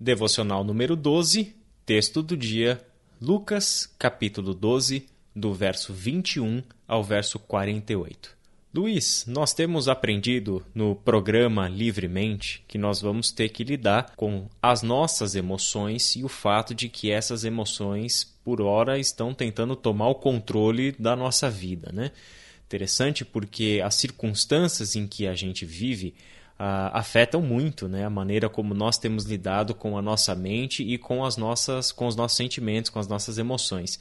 Devocional número 12, texto do dia, Lucas, capítulo 12, do verso 21 ao verso 48. Luiz, nós temos aprendido no programa Livremente que nós vamos ter que lidar com as nossas emoções e o fato de que essas emoções, por hora, estão tentando tomar o controle da nossa vida, né? Interessante porque as circunstâncias em que a gente vive uh, afetam muito né, a maneira como nós temos lidado com a nossa mente e com, as nossas, com os nossos sentimentos, com as nossas emoções.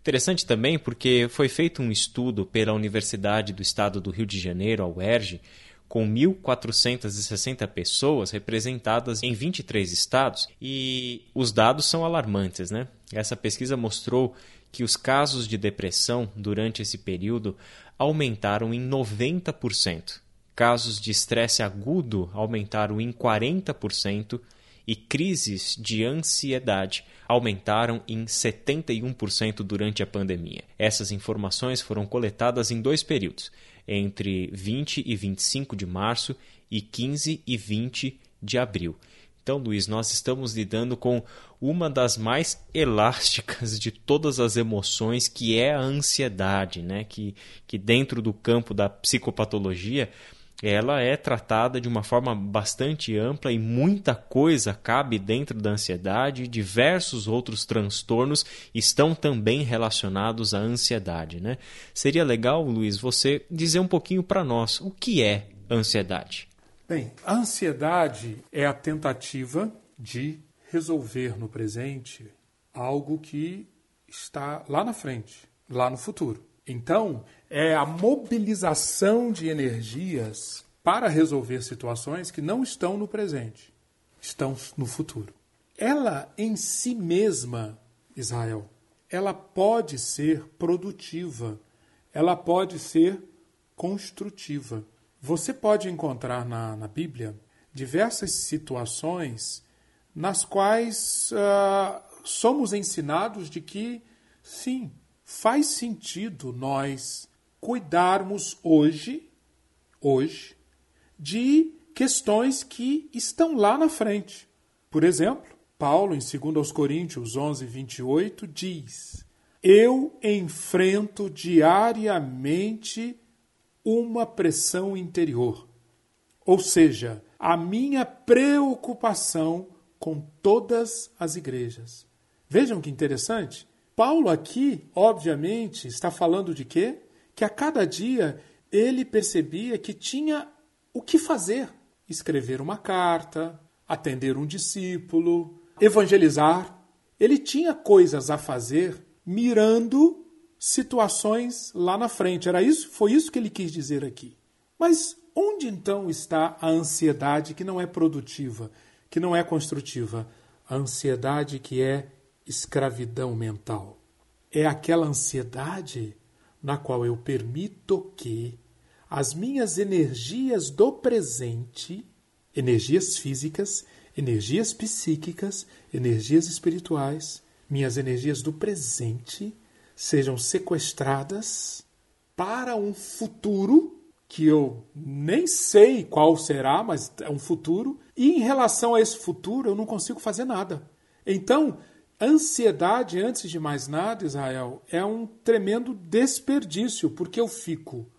Interessante também porque foi feito um estudo pela Universidade do Estado do Rio de Janeiro, a UERJ, com 1.460 pessoas representadas em 23 estados e os dados são alarmantes. Né? Essa pesquisa mostrou que os casos de depressão durante esse período aumentaram em 90% casos de estresse agudo aumentaram em 40% e crises de ansiedade aumentaram em 71% durante a pandemia. Essas informações foram coletadas em dois períodos, entre 20 e 25 de março e 15 e 20 de abril. Então, Luiz, nós estamos lidando com uma das mais elásticas de todas as emoções, que é a ansiedade, né? que, que dentro do campo da psicopatologia ela é tratada de uma forma bastante ampla e muita coisa cabe dentro da ansiedade. Diversos outros transtornos estão também relacionados à ansiedade. Né? Seria legal, Luiz, você dizer um pouquinho para nós o que é ansiedade. Bem, a ansiedade é a tentativa de resolver no presente algo que está lá na frente, lá no futuro. Então, é a mobilização de energias para resolver situações que não estão no presente, estão no futuro. Ela em si mesma, Israel, ela pode ser produtiva, ela pode ser construtiva. Você pode encontrar na, na Bíblia diversas situações nas quais uh, somos ensinados de que, sim, faz sentido nós cuidarmos hoje, hoje, de questões que estão lá na frente. Por exemplo, Paulo, em 2 Coríntios 11, 28, diz: Eu enfrento diariamente uma pressão interior. Ou seja, a minha preocupação com todas as igrejas. Vejam que interessante. Paulo aqui, obviamente, está falando de quê? Que a cada dia ele percebia que tinha o que fazer: escrever uma carta, atender um discípulo, evangelizar. Ele tinha coisas a fazer mirando situações lá na frente. Era isso? Foi isso que ele quis dizer aqui. Mas onde então está a ansiedade que não é produtiva, que não é construtiva? A ansiedade que é escravidão mental. É aquela ansiedade na qual eu permito que as minhas energias do presente, energias físicas, energias psíquicas, energias espirituais, minhas energias do presente sejam sequestradas para um futuro que eu nem sei qual será, mas é um futuro, e em relação a esse futuro eu não consigo fazer nada. Então, Ansiedade, antes de mais nada, Israel, é um tremendo desperdício, porque eu fico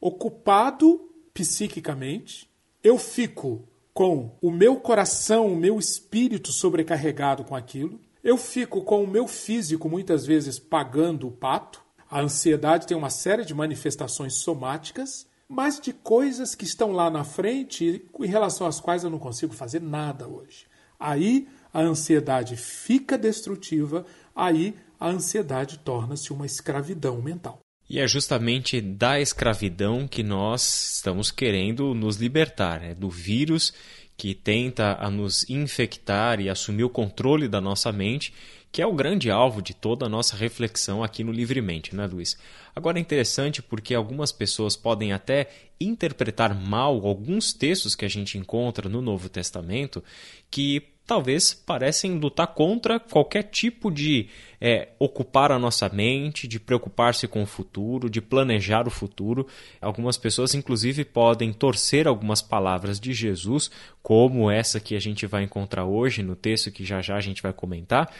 ocupado psiquicamente, eu fico com o meu coração, o meu espírito sobrecarregado com aquilo, eu fico com o meu físico muitas vezes pagando o pato. A ansiedade tem uma série de manifestações somáticas, mas de coisas que estão lá na frente em relação às quais eu não consigo fazer nada hoje. Aí a ansiedade fica destrutiva, aí a ansiedade torna-se uma escravidão mental. E é justamente da escravidão que nós estamos querendo nos libertar, é do vírus que tenta a nos infectar e assumir o controle da nossa mente, que é o grande alvo de toda a nossa reflexão aqui no Livremente, né, Luiz? Agora é interessante porque algumas pessoas podem até interpretar mal alguns textos que a gente encontra no Novo Testamento que talvez parecem lutar contra qualquer tipo de é, ocupar a nossa mente, de preocupar-se com o futuro, de planejar o futuro. Algumas pessoas, inclusive, podem torcer algumas palavras de Jesus, como essa que a gente vai encontrar hoje no texto que já já a gente vai comentar.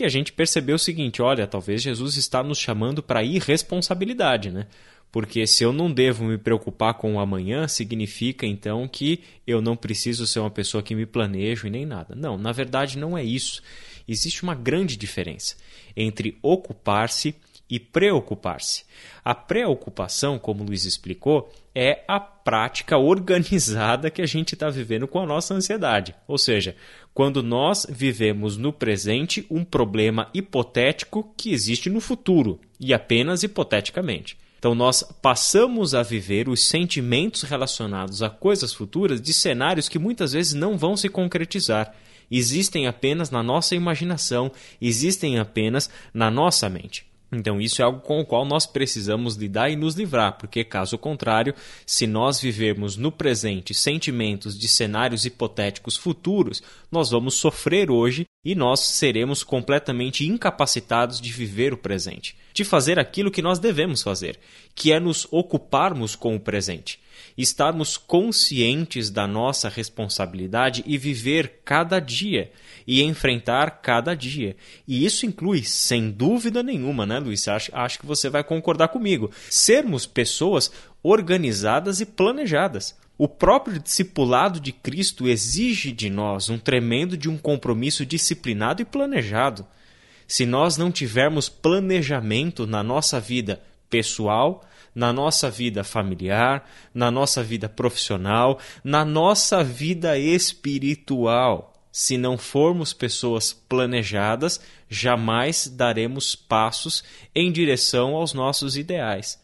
E a gente percebeu o seguinte: olha, talvez Jesus está nos chamando para irresponsabilidade, né? Porque se eu não devo me preocupar com o amanhã, significa então que eu não preciso ser uma pessoa que me planejo e nem nada. Não, na verdade não é isso. Existe uma grande diferença entre ocupar-se e preocupar-se. A preocupação, como Luiz explicou, é a prática organizada que a gente está vivendo com a nossa ansiedade. Ou seja, quando nós vivemos no presente um problema hipotético que existe no futuro, e apenas hipoteticamente. Então, nós passamos a viver os sentimentos relacionados a coisas futuras de cenários que muitas vezes não vão se concretizar. Existem apenas na nossa imaginação, existem apenas na nossa mente. Então, isso é algo com o qual nós precisamos lidar e nos livrar, porque, caso contrário, se nós vivermos no presente sentimentos de cenários hipotéticos futuros, nós vamos sofrer hoje e nós seremos completamente incapacitados de viver o presente, de fazer aquilo que nós devemos fazer, que é nos ocuparmos com o presente estarmos conscientes da nossa responsabilidade e viver cada dia e enfrentar cada dia. E isso inclui, sem dúvida nenhuma, né, Luiz? Acho, acho que você vai concordar comigo. Sermos pessoas organizadas e planejadas. O próprio discipulado de Cristo exige de nós um tremendo de um compromisso disciplinado e planejado. Se nós não tivermos planejamento na nossa vida pessoal, na nossa vida familiar, na nossa vida profissional, na nossa vida espiritual. Se não formos pessoas planejadas, jamais daremos passos em direção aos nossos ideais.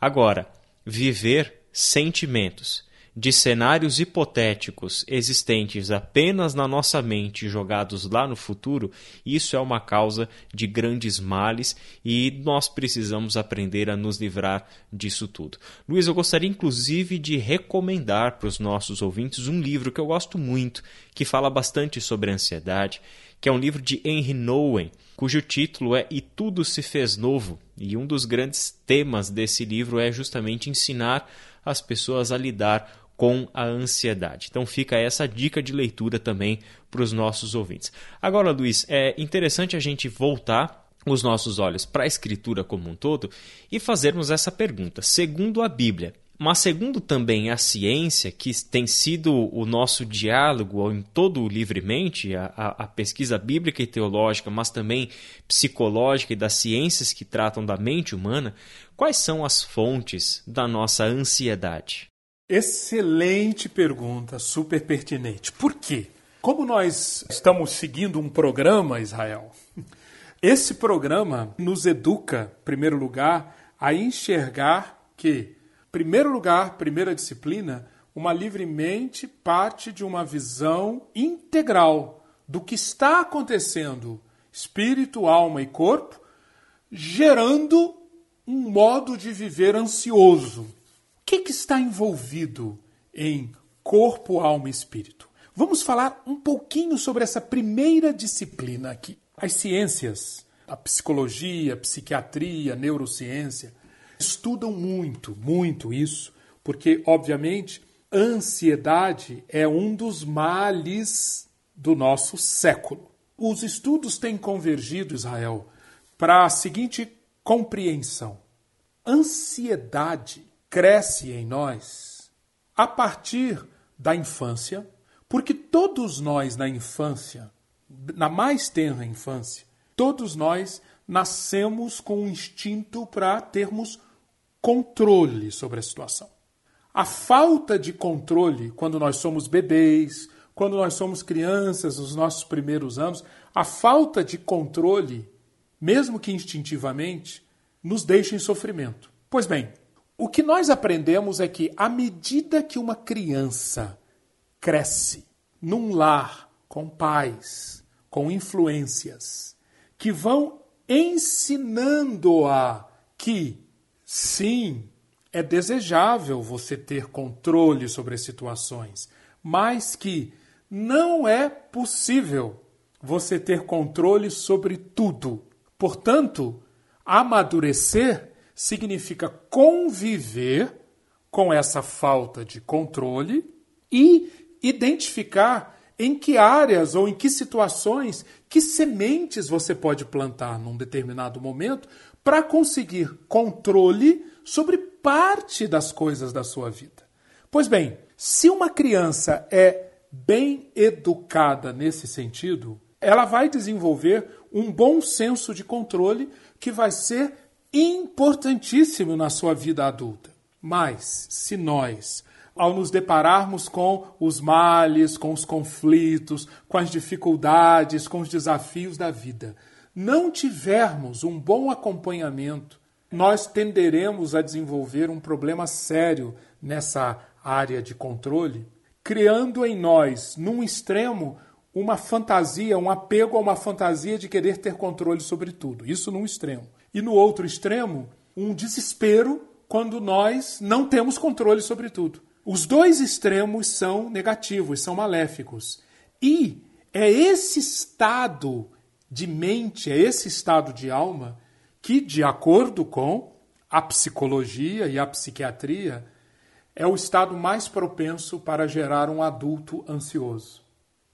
Agora, viver sentimentos, de cenários hipotéticos existentes apenas na nossa mente jogados lá no futuro, isso é uma causa de grandes males e nós precisamos aprender a nos livrar disso tudo. Luiz, eu gostaria inclusive de recomendar para os nossos ouvintes um livro que eu gosto muito, que fala bastante sobre ansiedade, que é um livro de Henry Nouwen, cujo título é E Tudo Se Fez Novo. E um dos grandes temas desse livro é justamente ensinar as pessoas a lidar com a ansiedade. Então fica essa dica de leitura também para os nossos ouvintes. Agora, Luiz, é interessante a gente voltar os nossos olhos para a escritura como um todo e fazermos essa pergunta. Segundo a Bíblia, mas segundo também a ciência, que tem sido o nosso diálogo em todo livremente, a, a, pesquisa bíblica e teológica, mas também psicológica e das ciências que tratam da mente humana, quais são as fontes da nossa ansiedade? Excelente pergunta, super pertinente. Por quê? Como nós estamos seguindo um programa, Israel, esse programa nos educa, em primeiro lugar, a enxergar que, em primeiro lugar, primeira disciplina, uma livre mente parte de uma visão integral do que está acontecendo, espírito, alma e corpo, gerando um modo de viver ansioso que, que está envolvido em corpo, alma e espírito? Vamos falar um pouquinho sobre essa primeira disciplina aqui. As ciências, a psicologia, a psiquiatria, a neurociência, estudam muito, muito isso, porque, obviamente, ansiedade é um dos males do nosso século. Os estudos têm convergido, Israel, para a seguinte compreensão: ansiedade cresce em nós a partir da infância, porque todos nós na infância, na mais tenra infância, todos nós nascemos com um instinto para termos controle sobre a situação. A falta de controle quando nós somos bebês, quando nós somos crianças, nos nossos primeiros anos, a falta de controle, mesmo que instintivamente, nos deixa em sofrimento. Pois bem, o que nós aprendemos é que, à medida que uma criança cresce num lar com pais, com influências, que vão ensinando-a que, sim, é desejável você ter controle sobre as situações, mas que Não é possível você ter controle sobre tudo. Portanto, amadurecer significa conviver com essa falta de controle e identificar em que áreas ou em que situações, que sementes você pode plantar num determinado momento para conseguir controle sobre parte das coisas da sua vida. Pois bem, se uma criança é bem educada nesse sentido, ela vai desenvolver um bom senso de controle que vai ser importantíssimo na sua vida adulta. Mas, se nós, ao nos depararmos com os males, com os conflitos, com as dificuldades, com os desafios da vida, não tivermos um bom acompanhamento, nós tenderemos a desenvolver um problema sério nessa área de controle, criando em nós, num extremo, uma fantasia, um apego a uma fantasia de querer ter controle sobre tudo. Isso num extremo. E no outro extremo, um desespero quando nós não temos controle sobre tudo. Os dois extremos são negativos, são maléficos. E é esse estado de mente, é esse estado de alma que, de acordo com a psicologia e a psiquiatria, é o estado mais propenso para gerar um adulto ansioso.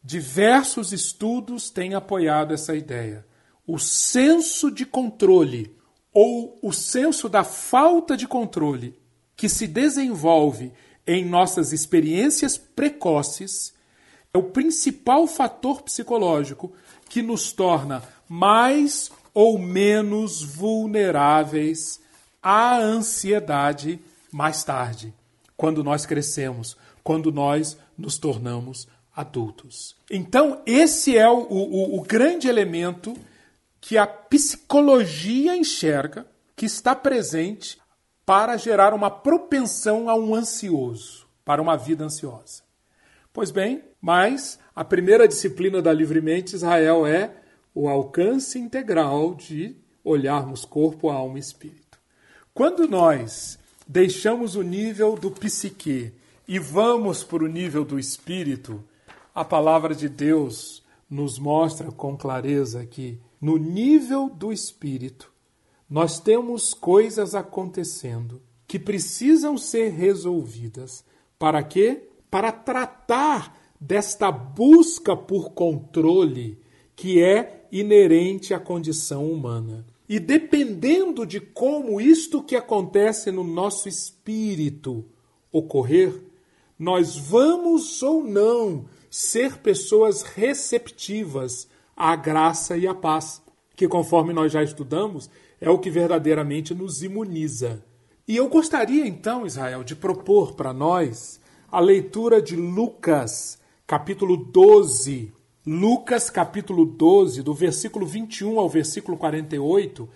Diversos estudos têm apoiado essa ideia. O senso de controle ou o senso da falta de controle que se desenvolve em nossas experiências precoces é o principal fator psicológico que nos torna mais ou menos vulneráveis à ansiedade mais tarde, quando nós crescemos, quando nós nos tornamos adultos. Então, esse é o, o, o grande elemento que a psicologia enxerga que está presente para gerar uma propensão a um ansioso, para uma vida ansiosa. Pois bem, mas a primeira disciplina da Livremente Israel é o alcance integral de olharmos corpo, alma e espírito. Quando nós deixamos o nível do psique e vamos para o nível do espírito, a palavra de Deus nos mostra com clareza que no nível do espírito nós temos coisas acontecendo que precisam ser resolvidas. Para quê? Para tratar desta busca por controle que é inerente à condição humana. E dependendo de como isto que acontece no nosso espírito ocorrer, nós vamos ou não ser pessoas receptivas à graça e à paz, que conforme nós já estudamos, é o que verdadeiramente nos imuniza. E eu gostaria então, Israel, de propor para nós a leitura de Lucas, capítulo 12. Lucas, capítulo 12, do versículo 21 ao versículo 48,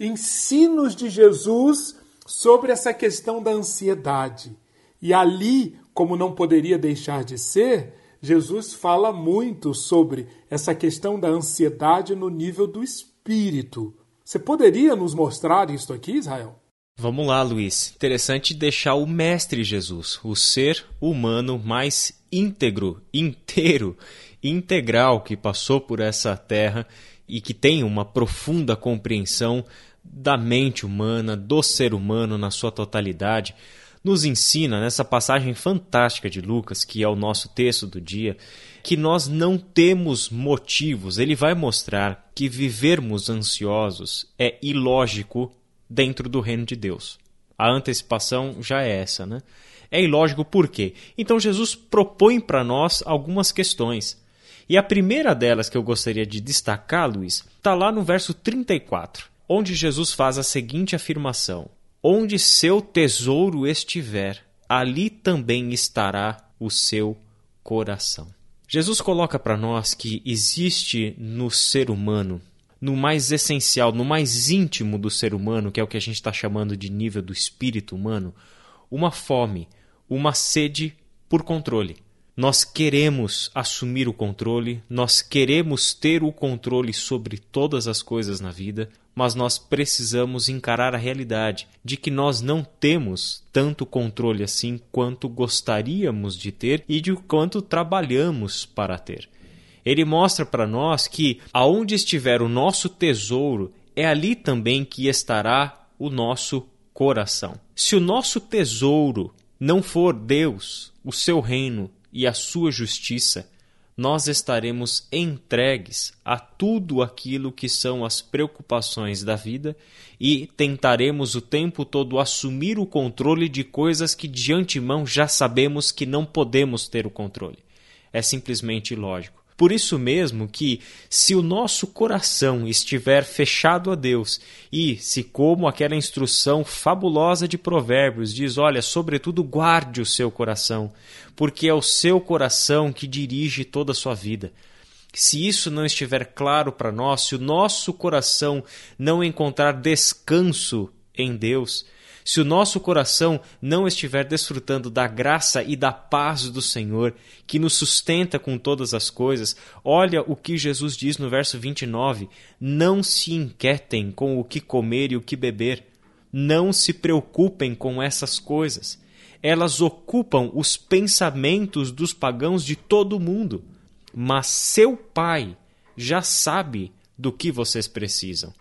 ensinos de Jesus sobre essa questão da ansiedade. E ali, como não poderia deixar de ser, Jesus fala muito sobre essa questão da ansiedade no nível do espírito. Você poderia nos mostrar isso aqui, Israel? Vamos lá, Luiz. Interessante deixar o Mestre Jesus, o ser humano mais íntegro, inteiro, integral que passou por essa terra e que tem uma profunda compreensão da mente humana, do ser humano na sua totalidade nos ensina nessa passagem fantástica de Lucas, que é o nosso texto do dia, que nós não temos motivos. Ele vai mostrar que vivermos ansiosos é ilógico dentro do reino de Deus. A antecipação já é essa, né? É ilógico por quê? Então Jesus propõe para nós algumas questões. E a primeira delas que eu gostaria de destacar, Luiz, está lá no verso 34, onde Jesus faz a seguinte afirmação: Onde seu tesouro estiver, ali também estará o seu coração. Jesus coloca para nós que existe no ser humano, no mais essencial, no mais íntimo do ser humano, que é o que a gente está chamando de nível do espírito humano, uma fome, uma sede por controle. Nós queremos assumir o controle, nós queremos ter o controle sobre todas as coisas na vida, mas nós precisamos encarar a realidade de que nós não temos tanto controle assim quanto gostaríamos de ter e de quanto trabalhamos para ter. Ele mostra para nós que aonde estiver o nosso tesouro, é ali também que estará o nosso coração. Se o nosso tesouro não for Deus, o seu reino e a sua justiça, nós estaremos entregues a tudo aquilo que são as preocupações da vida e tentaremos o tempo todo assumir o controle de coisas que de antemão já sabemos que não podemos ter o controle. É simplesmente ilógico. Por isso mesmo que, se o nosso coração estiver fechado a Deus, e se, como aquela instrução fabulosa de Provérbios diz, olha, sobretudo guarde o seu coração, porque é o seu coração que dirige toda a sua vida. Se isso não estiver claro para nós, se o nosso coração não encontrar descanso em Deus, se o nosso coração não estiver desfrutando da graça e da paz do Senhor, que nos sustenta com todas as coisas, olha o que Jesus diz no verso 29: Não se inquietem com o que comer e o que beber, não se preocupem com essas coisas. Elas ocupam os pensamentos dos pagãos de todo o mundo, mas seu Pai já sabe do que vocês precisam.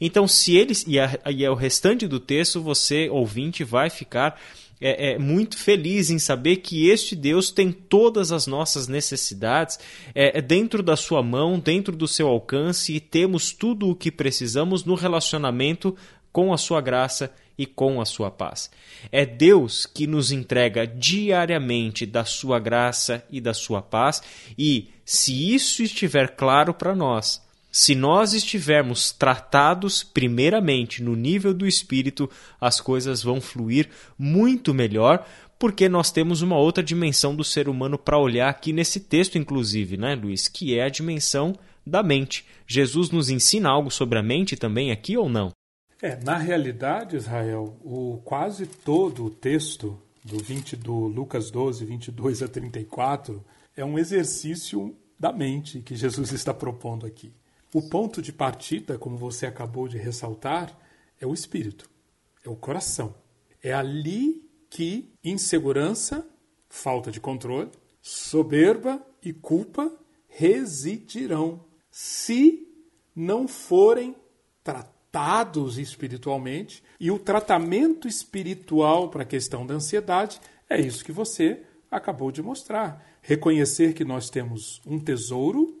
Então, se eles. E, a, e o restante do texto, você, ouvinte, vai ficar é, é, muito feliz em saber que este Deus tem todas as nossas necessidades é, é, dentro da sua mão, dentro do seu alcance, e temos tudo o que precisamos no relacionamento com a sua graça e com a sua paz. É Deus que nos entrega diariamente da sua graça e da sua paz, e se isso estiver claro para nós, se nós estivermos tratados primeiramente no nível do espírito, as coisas vão fluir muito melhor, porque nós temos uma outra dimensão do ser humano para olhar aqui nesse texto, inclusive, né, Luiz? Que é a dimensão da mente. Jesus nos ensina algo sobre a mente também aqui ou não? É, na realidade, Israel, o quase todo o texto do 20 do Lucas 12, 22 a 34 é um exercício da mente que Jesus está propondo aqui. O ponto de partida, como você acabou de ressaltar, é o espírito, é o coração. É ali que insegurança, falta de controle, soberba e culpa residirão se não forem tratados espiritualmente. E o tratamento espiritual para a questão da ansiedade é isso que você acabou de mostrar. Reconhecer que nós temos um tesouro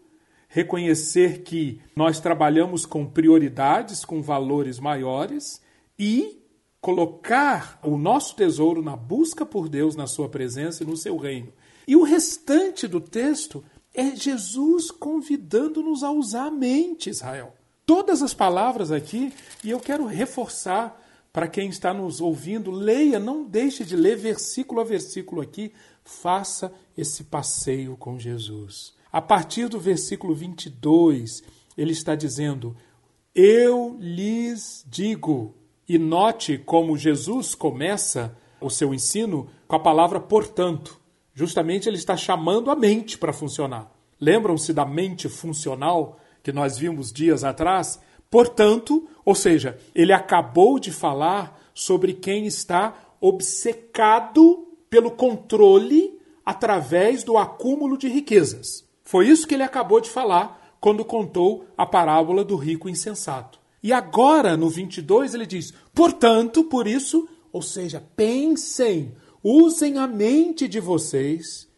reconhecer que nós trabalhamos com prioridades, com valores maiores e colocar o nosso tesouro na busca por Deus, na sua presença e no seu reino. E o restante do texto é Jesus convidando-nos a usar a mente, Israel. Todas as palavras aqui, e eu quero reforçar para quem está nos ouvindo, leia, não deixe de ler versículo a versículo aqui, faça esse passeio com Jesus. A partir do versículo 22, ele está dizendo: Eu lhes digo. E note como Jesus começa o seu ensino com a palavra portanto. Justamente ele está chamando a mente para funcionar. Lembram-se da mente funcional que nós vimos dias atrás? Portanto, ou seja, ele acabou de falar sobre quem está obcecado pelo controle através do acúmulo de riquezas. Foi isso que ele acabou de falar quando contou a parábola do rico insensato. E agora, no 22, ele diz: portanto, por isso, ou seja, pensem, usem a mente de vocês.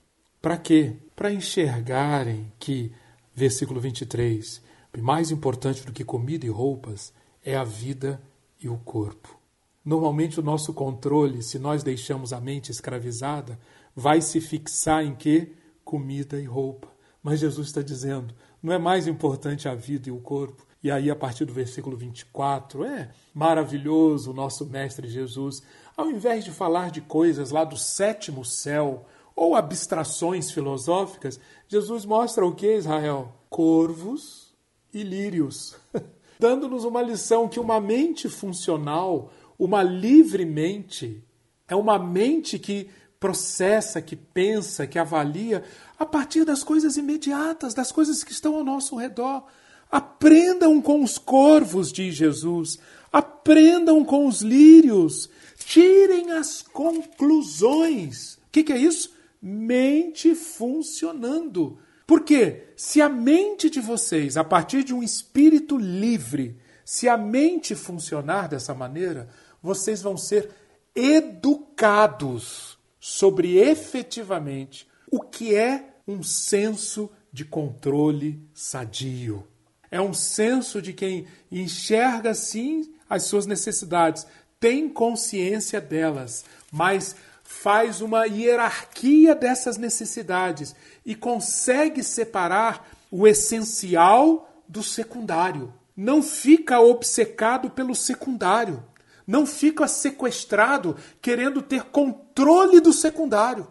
Para quê? Para enxergarem que, versículo 23, mais importante do que comida e roupas é a vida e o corpo. Normalmente, o nosso controle, se nós deixamos a mente escravizada, vai se fixar em quê? Comida e roupa. Mas Jesus está dizendo: não é mais importante a vida e o corpo. E aí, a partir do versículo 24, é maravilhoso o nosso Mestre Jesus, ao invés de falar de coisas lá do sétimo céu ou abstrações filosóficas, Jesus mostra o que, Israel? Corvos e lírios, dando-nos uma lição que uma mente funcional, uma livre mente, é uma mente que processa, que pensa, que avalia a partir das coisas imediatas, das coisas que estão ao nosso redor. Aprendam com os corvos, diz Jesus. Aprendam com os lírios. Tirem as conclusões. O que, que é isso? Mente funcionando. Porque se a mente de vocês, a partir de um espírito livre, se a mente funcionar dessa maneira, vocês vão ser educados sobre efetivamente o que é um senso de controle sadio. É um senso de quem enxerga sim as suas necessidades, tem consciência delas, mas faz uma hierarquia dessas necessidades e consegue separar o essencial do secundário. Não fica obcecado pelo secundário. Não fica sequestrado querendo ter controle do secundário,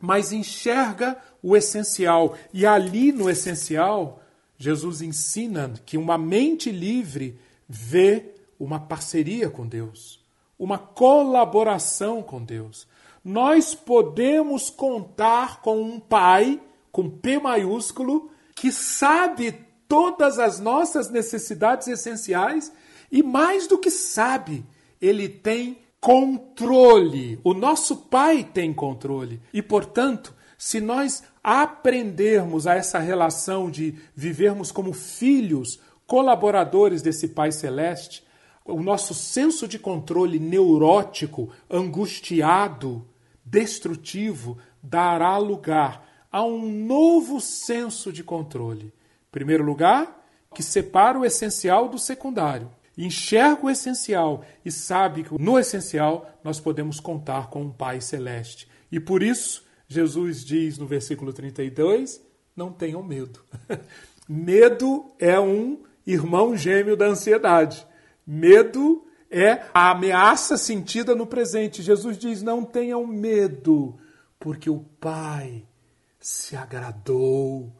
mas enxerga o essencial. E ali no essencial, Jesus ensina que uma mente livre vê uma parceria com Deus, uma colaboração com Deus. Nós podemos contar com um Pai, com P maiúsculo, que sabe todas as nossas necessidades essenciais e, mais do que sabe, ele tem controle. O nosso Pai tem controle. E, portanto, se nós aprendermos a essa relação de vivermos como filhos, colaboradores desse Pai Celeste, o nosso senso de controle neurótico, angustiado, destrutivo, dará lugar a um novo senso de controle. Em primeiro lugar, que separa o essencial do secundário. Enxerga o essencial e sabe que no essencial nós podemos contar com um Pai Celeste. E por isso, Jesus diz no versículo 32: não tenham medo. medo é um irmão gêmeo da ansiedade. Medo é a ameaça sentida no presente. Jesus diz: não tenham medo, porque o Pai se agradou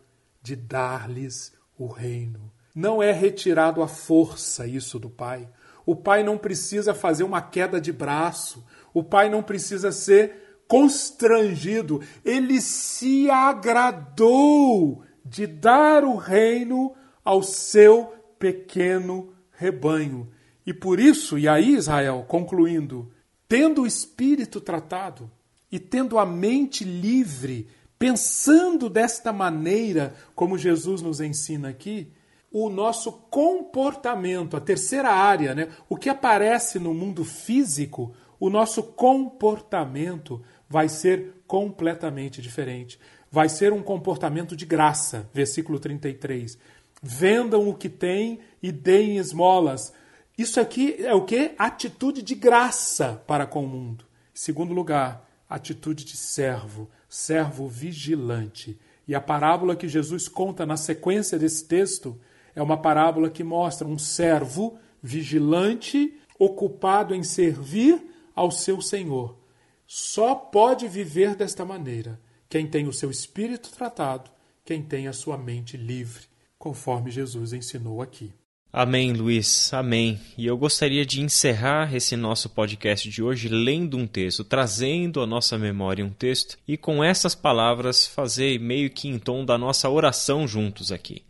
de dar-lhes o reino. Não é retirado à força isso do Pai. O Pai não precisa fazer uma queda de braço. O Pai não precisa ser constrangido. Ele se agradou de dar o reino ao seu pequeno rebanho. E por isso, e aí Israel, concluindo, tendo o espírito tratado e tendo a mente livre, pensando desta maneira, como Jesus nos ensina aqui, o nosso comportamento, a terceira área, né? o que aparece no mundo físico, o nosso comportamento vai ser completamente diferente. Vai ser um comportamento de graça, versículo 33. Vendam o que têm e deem esmolas isso aqui é o que? Atitude de graça para com o mundo. Segundo lugar, atitude de servo, servo vigilante. E a parábola que Jesus conta na sequência desse texto é uma parábola que mostra um servo vigilante, ocupado em servir ao seu Senhor. Só pode viver desta maneira quem tem o seu espírito tratado, quem tem a sua mente livre, conforme Jesus ensinou aqui. Amém, Luiz. Amém. E eu gostaria de encerrar esse nosso podcast de hoje lendo um texto, trazendo à nossa memória um texto e com essas palavras fazer meio que em tom da nossa oração juntos aqui.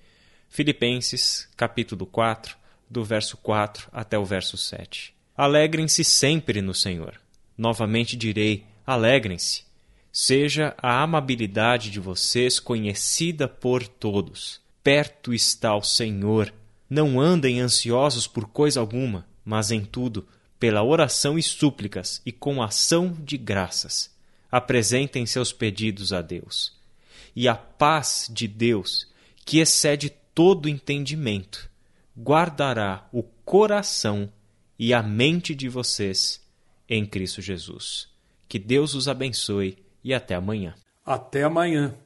Filipenses, capítulo 4, do verso 4 até o verso 7. Alegrem-se sempre no Senhor. Novamente direi: alegrem-se. Seja a amabilidade de vocês conhecida por todos. Perto está o Senhor não andem ansiosos por coisa alguma, mas em tudo, pela oração e súplicas e com ação de graças, apresentem seus pedidos a Deus. E a paz de Deus, que excede todo entendimento, guardará o coração e a mente de vocês em Cristo Jesus. Que Deus os abençoe e até amanhã. Até amanhã.